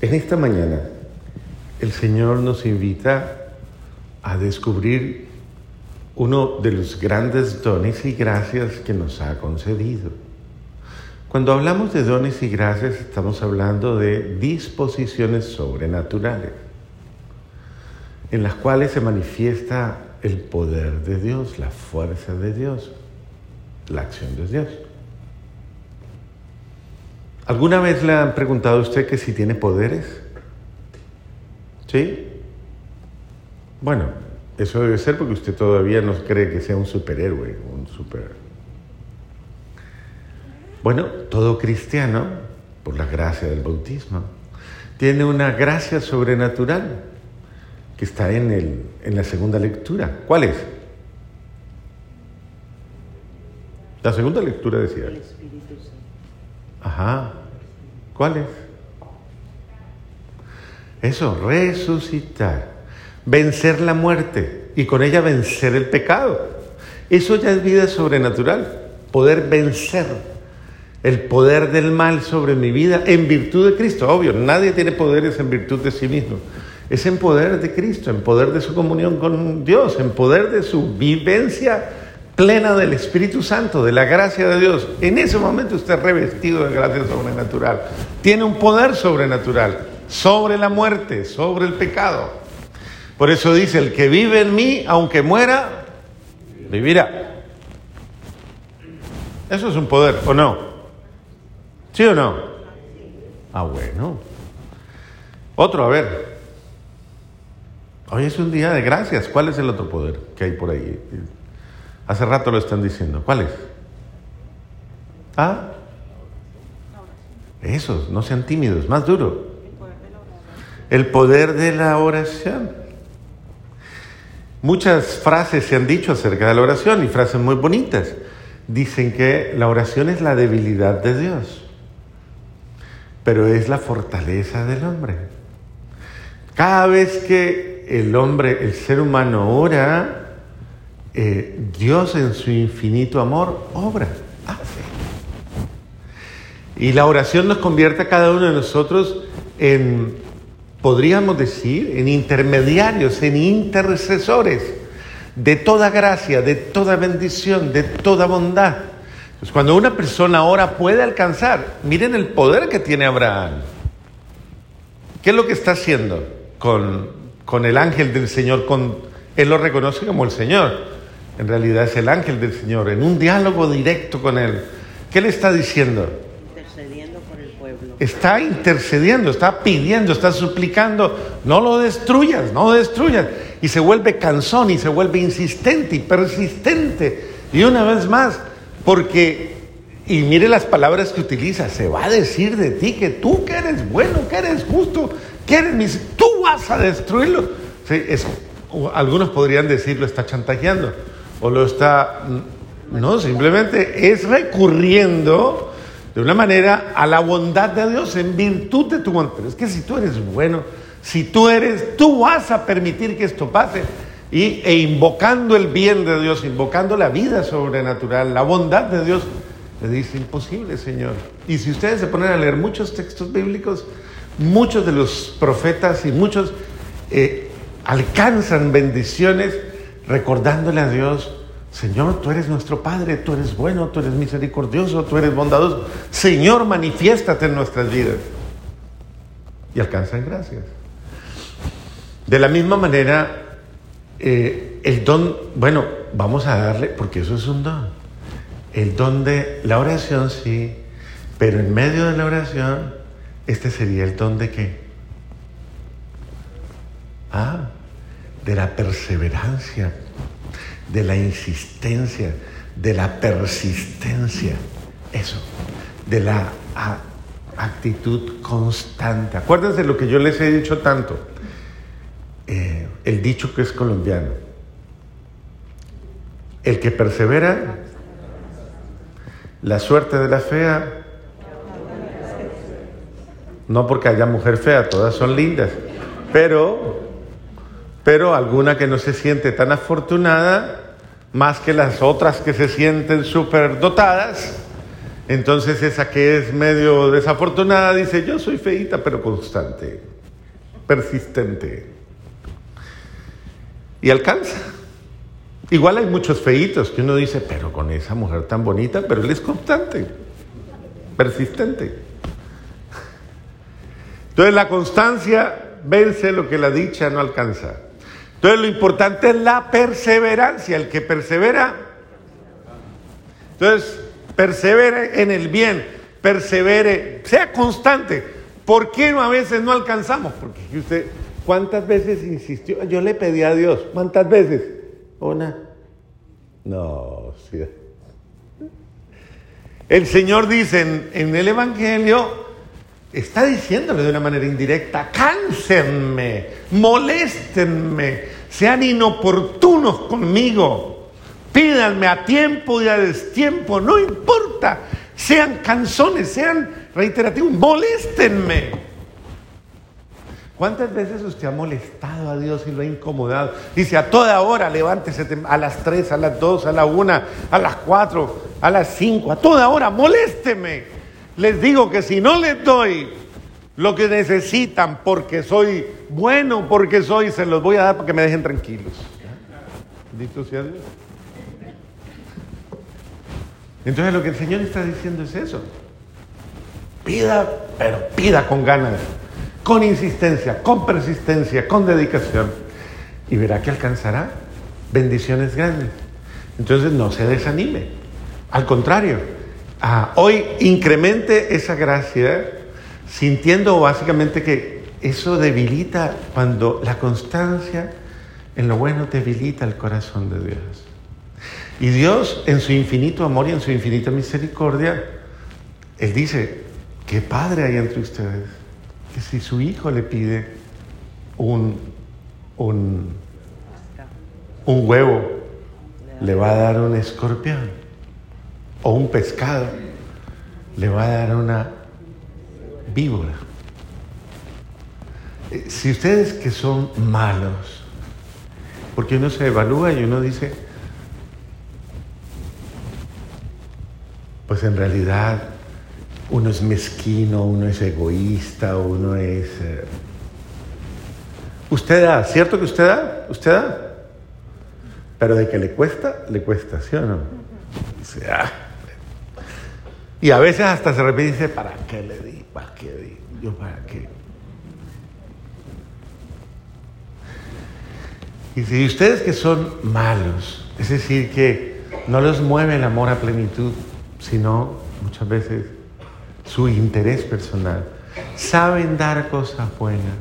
En esta mañana el Señor nos invita a descubrir uno de los grandes dones y gracias que nos ha concedido. Cuando hablamos de dones y gracias estamos hablando de disposiciones sobrenaturales en las cuales se manifiesta el poder de Dios, la fuerza de Dios, la acción de Dios. ¿Alguna vez le han preguntado a usted que si tiene poderes? ¿Sí? Bueno, eso debe ser porque usted todavía no cree que sea un superhéroe, un super. Bueno, todo cristiano, por la gracia del bautismo, tiene una gracia sobrenatural que está en, el, en la segunda lectura. ¿Cuál es? La segunda lectura decía. El Espíritu Santo. Ajá. ¿Cuál es? Eso, resucitar, vencer la muerte y con ella vencer el pecado. Eso ya es vida sobrenatural, poder vencer el poder del mal sobre mi vida en virtud de Cristo. Obvio, nadie tiene poderes en virtud de sí mismo. Es en poder de Cristo, en poder de su comunión con Dios, en poder de su vivencia plena del Espíritu Santo, de la gracia de Dios. En ese momento usted es revestido de gracia sobrenatural. Tiene un poder sobrenatural sobre la muerte, sobre el pecado. Por eso dice, el que vive en mí, aunque muera, vivirá. Eso es un poder, ¿o no? ¿Sí o no? Ah, bueno. Otro, a ver. Hoy es un día de gracias. ¿Cuál es el otro poder que hay por ahí? Hace rato lo están diciendo. ¿Cuál es? ¿Ah? Esos, no sean tímidos, más duro. El poder de la oración. Muchas frases se han dicho acerca de la oración y frases muy bonitas. Dicen que la oración es la debilidad de Dios, pero es la fortaleza del hombre. Cada vez que el hombre, el ser humano ora, eh, Dios en su infinito amor obra, hace. Y la oración nos convierte a cada uno de nosotros en, podríamos decir, en intermediarios, en intercesores de toda gracia, de toda bendición, de toda bondad. Pues cuando una persona ora puede alcanzar, miren el poder que tiene Abraham. ¿Qué es lo que está haciendo con, con el ángel del Señor? Él lo reconoce como el Señor en realidad es el ángel del Señor, en un diálogo directo con Él. ¿Qué le está diciendo? Intercediendo por el pueblo. Está intercediendo, está pidiendo, está suplicando, no lo destruyas, no lo destruyas. Y se vuelve cansón y se vuelve insistente y persistente. Y una vez más, porque, y mire las palabras que utiliza, se va a decir de ti que tú que eres bueno, que eres justo, que eres mis, tú vas a destruirlo. Sí, algunos podrían decirlo, está chantajeando o lo está... No, simplemente es recurriendo de una manera a la bondad de Dios en virtud de tu bondad. Pero es que si tú eres bueno, si tú eres, tú vas a permitir que esto pase. Y, e invocando el bien de Dios, invocando la vida sobrenatural, la bondad de Dios, le dice, imposible, Señor. Y si ustedes se ponen a leer muchos textos bíblicos, muchos de los profetas y muchos eh, alcanzan bendiciones recordándole a Dios, Señor, tú eres nuestro Padre, tú eres bueno, tú eres misericordioso, tú eres bondadoso. Señor, manifiéstate en nuestras vidas. Y alcanzan gracias. De la misma manera, eh, el don, bueno, vamos a darle, porque eso es un don. El don de la oración, sí, pero en medio de la oración, este sería el don de qué? Ah, de la perseverancia, de la insistencia, de la persistencia. Eso, de la actitud constante. Acuérdense de lo que yo les he dicho tanto. Eh, el dicho que es colombiano. El que persevera, la suerte de la fea, no porque haya mujer fea, todas son lindas, pero pero alguna que no se siente tan afortunada, más que las otras que se sienten súper dotadas, Entonces esa que es medio desafortunada dice, yo soy feita pero constante, persistente. Y alcanza. Igual hay muchos feitos que uno dice, pero con esa mujer tan bonita, pero él es constante, persistente. Entonces la constancia vence lo que la dicha no alcanza. Entonces lo importante es la perseverancia, el que persevera. Entonces, persevere en el bien, persevere, sea constante. ¿Por qué a veces no alcanzamos? Porque usted, ¿cuántas veces insistió? Yo le pedí a Dios, ¿cuántas veces? Una. No, sí. El Señor dice en, en el Evangelio, está diciéndole de una manera indirecta, cánsenme, moléstenme, sean inoportunos conmigo, pídanme a tiempo y a destiempo, no importa, sean canzones, sean reiterativos, moléstenme. ¿Cuántas veces usted ha molestado a Dios y lo ha incomodado? Dice, a toda hora levántese a las 3, a las 2, a la 1, a las 4, a las 5, a toda hora, molésteme. Les digo que si no les doy lo que necesitan porque soy bueno, porque soy, se los voy a dar para que me dejen tranquilos. Bendito sea Dios. Entonces lo que el Señor está diciendo es eso. Pida, pero pida con ganas, con insistencia, con persistencia, con dedicación. Y verá que alcanzará bendiciones grandes. Entonces no se desanime. Al contrario, ah, hoy incremente esa gracia sintiendo básicamente que eso debilita cuando la constancia en lo bueno debilita el corazón de Dios. Y Dios en su infinito amor y en su infinita misericordia, Él dice, ¿qué padre hay entre ustedes? Que si su hijo le pide un, un, un huevo, le va a dar un escorpión o un pescado, le va a dar una víbora. Eh, si ustedes que son malos, porque uno se evalúa y uno dice, pues en realidad uno es mezquino, uno es egoísta, uno es... Eh, usted da, ¿cierto que usted da? Usted da. Pero de que le cuesta, le cuesta, ¿sí o no? sea, y a veces hasta se repite y dice, ¿para qué le di? ¿Para qué di? ¿Yo para qué? Y si ustedes que son malos, es decir, que no los mueve el amor a plenitud, sino muchas veces su interés personal, saben dar cosas buenas.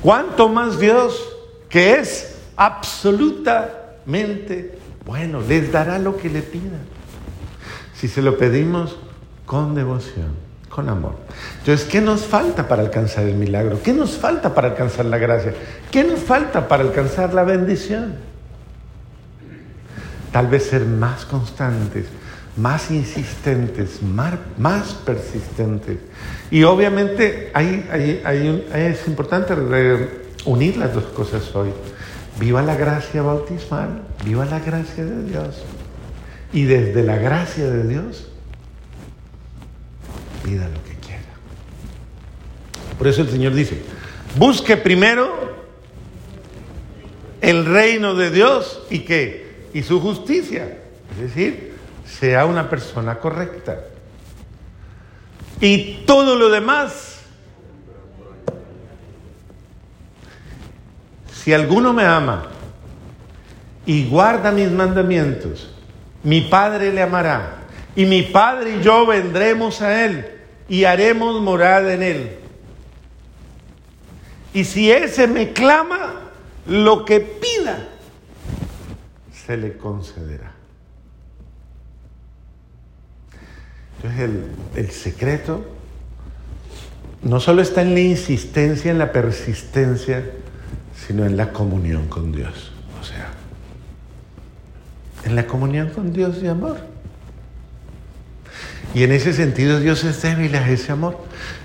¿Cuánto más Dios, que es absolutamente bueno, les dará lo que le pidan? Si se lo pedimos con devoción, con amor. Entonces, ¿qué nos falta para alcanzar el milagro? ¿Qué nos falta para alcanzar la gracia? ¿Qué nos falta para alcanzar la bendición? Tal vez ser más constantes, más insistentes, más, persistentes. Y obviamente es importante unir las dos cosas hoy. Viva la gracia bautismal, viva la gracia de Dios. Y desde la gracia de Dios, pida lo que quiera. Por eso el Señor dice, busque primero el reino de Dios y qué? Y su justicia. Es decir, sea una persona correcta. Y todo lo demás, si alguno me ama y guarda mis mandamientos, mi Padre le amará, y mi Padre y yo vendremos a Él y haremos morada en Él. Y si ese me clama, lo que pida, se le concederá. Entonces el, el secreto no solo está en la insistencia, en la persistencia, sino en la comunión con Dios en la comunión con Dios de amor. Y en ese sentido Dios es débil a ese amor.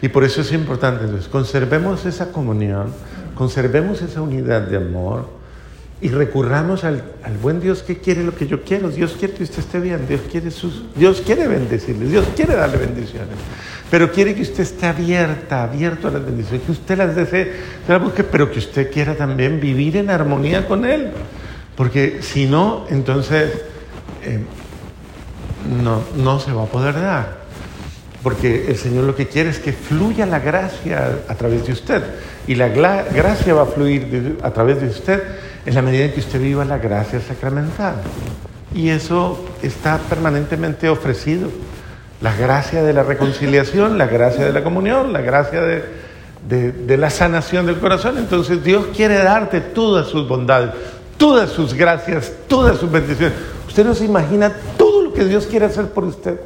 Y por eso es importante. Entonces, conservemos esa comunión, conservemos esa unidad de amor y recurramos al, al, buen Dios que quiere lo que yo quiero. Dios quiere que usted esté bien, Dios quiere, sus, Dios quiere bendecirle, Dios quiere darle bendiciones, pero quiere que usted esté abierta, abierto a las bendiciones, que usted las desee, pero que usted quiera también vivir en armonía con Él. Porque si no, entonces eh, no, no se va a poder dar. Porque el Señor lo que quiere es que fluya la gracia a través de usted. Y la gracia va a fluir a través de usted en la medida en que usted viva la gracia sacramental. Y eso está permanentemente ofrecido. La gracia de la reconciliación, la gracia de la comunión, la gracia de, de, de la sanación del corazón. Entonces Dios quiere darte todas sus bondades, todas sus gracias, todas sus bendiciones. Usted no se imagina todo lo que Dios quiere hacer por usted.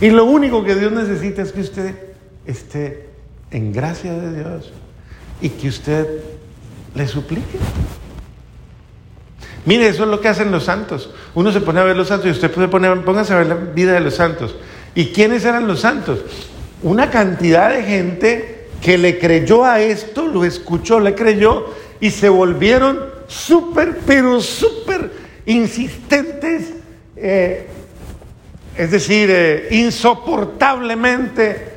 Y lo único que Dios necesita es que usted esté en gracia de Dios y que usted le suplique. Mire, eso es lo que hacen los santos. Uno se pone a ver los santos y usted puede poner, póngase a ver la vida de los santos. ¿Y quiénes eran los santos? Una cantidad de gente que le creyó a esto, lo escuchó, le creyó y se volvieron súper, pero súper insistentes, eh, es decir, eh, insoportablemente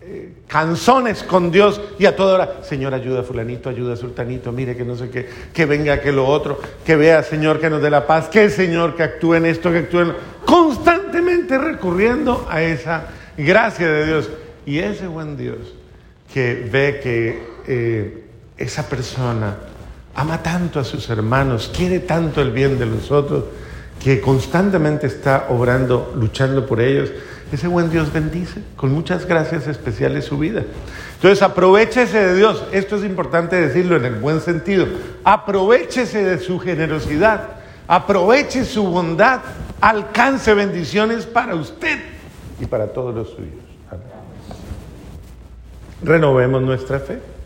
eh, canzones con Dios y a toda hora, Señor, ayuda a fulanito, ayuda a sultanito, mire que no sé qué, que venga que lo otro, que vea, Señor, que nos dé la paz, que el Señor que actúe en esto, que actúe en... Constantemente recurriendo a esa gracia de Dios. Y ese buen Dios que ve que esa persona ama tanto a sus hermanos, quiere tanto el bien de los otros, que constantemente está obrando, luchando por ellos. Ese buen Dios bendice con muchas gracias especiales su vida. Entonces aprovechese de Dios, esto es importante decirlo en el buen sentido, aprovechese de su generosidad, aproveche su bondad, alcance bendiciones para usted y para todos los suyos. Renovemos nuestra fe.